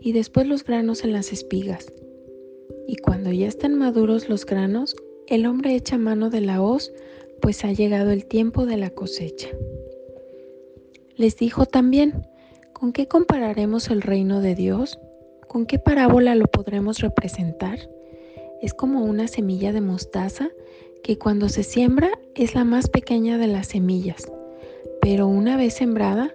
y después los granos en las espigas. Y cuando ya están maduros los granos, el hombre echa mano de la hoz, pues ha llegado el tiempo de la cosecha. Les dijo también, ¿con qué compararemos el reino de Dios? ¿Con qué parábola lo podremos representar? Es como una semilla de mostaza que cuando se siembra es la más pequeña de las semillas, pero una vez sembrada,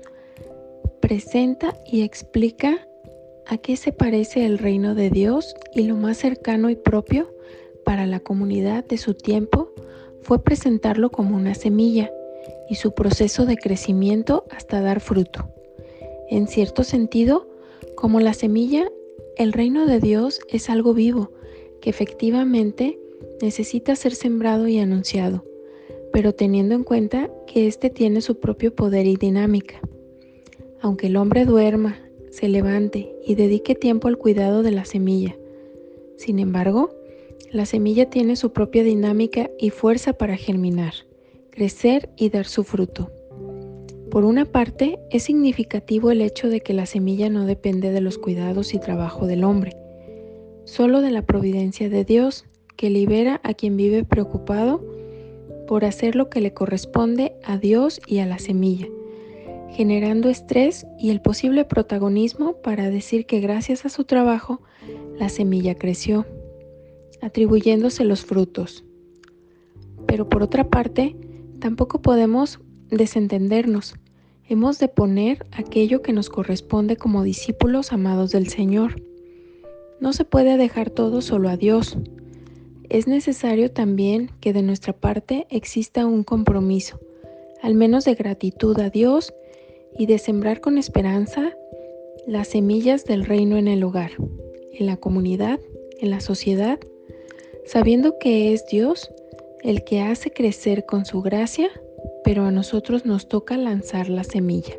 presenta y explica a qué se parece el reino de Dios y lo más cercano y propio para la comunidad de su tiempo fue presentarlo como una semilla y su proceso de crecimiento hasta dar fruto. En cierto sentido, como la semilla, el reino de Dios es algo vivo que efectivamente necesita ser sembrado y anunciado, pero teniendo en cuenta que éste tiene su propio poder y dinámica. Aunque el hombre duerma, se levante y dedique tiempo al cuidado de la semilla. Sin embargo, la semilla tiene su propia dinámica y fuerza para germinar, crecer y dar su fruto. Por una parte, es significativo el hecho de que la semilla no depende de los cuidados y trabajo del hombre, solo de la providencia de Dios, que libera a quien vive preocupado por hacer lo que le corresponde a Dios y a la semilla, generando estrés y el posible protagonismo para decir que gracias a su trabajo la semilla creció, atribuyéndose los frutos. Pero por otra parte, tampoco podemos desentendernos. Hemos de poner aquello que nos corresponde como discípulos amados del Señor. No se puede dejar todo solo a Dios. Es necesario también que de nuestra parte exista un compromiso, al menos de gratitud a Dios y de sembrar con esperanza las semillas del reino en el hogar, en la comunidad, en la sociedad, sabiendo que es Dios el que hace crecer con su gracia, pero a nosotros nos toca lanzar la semilla.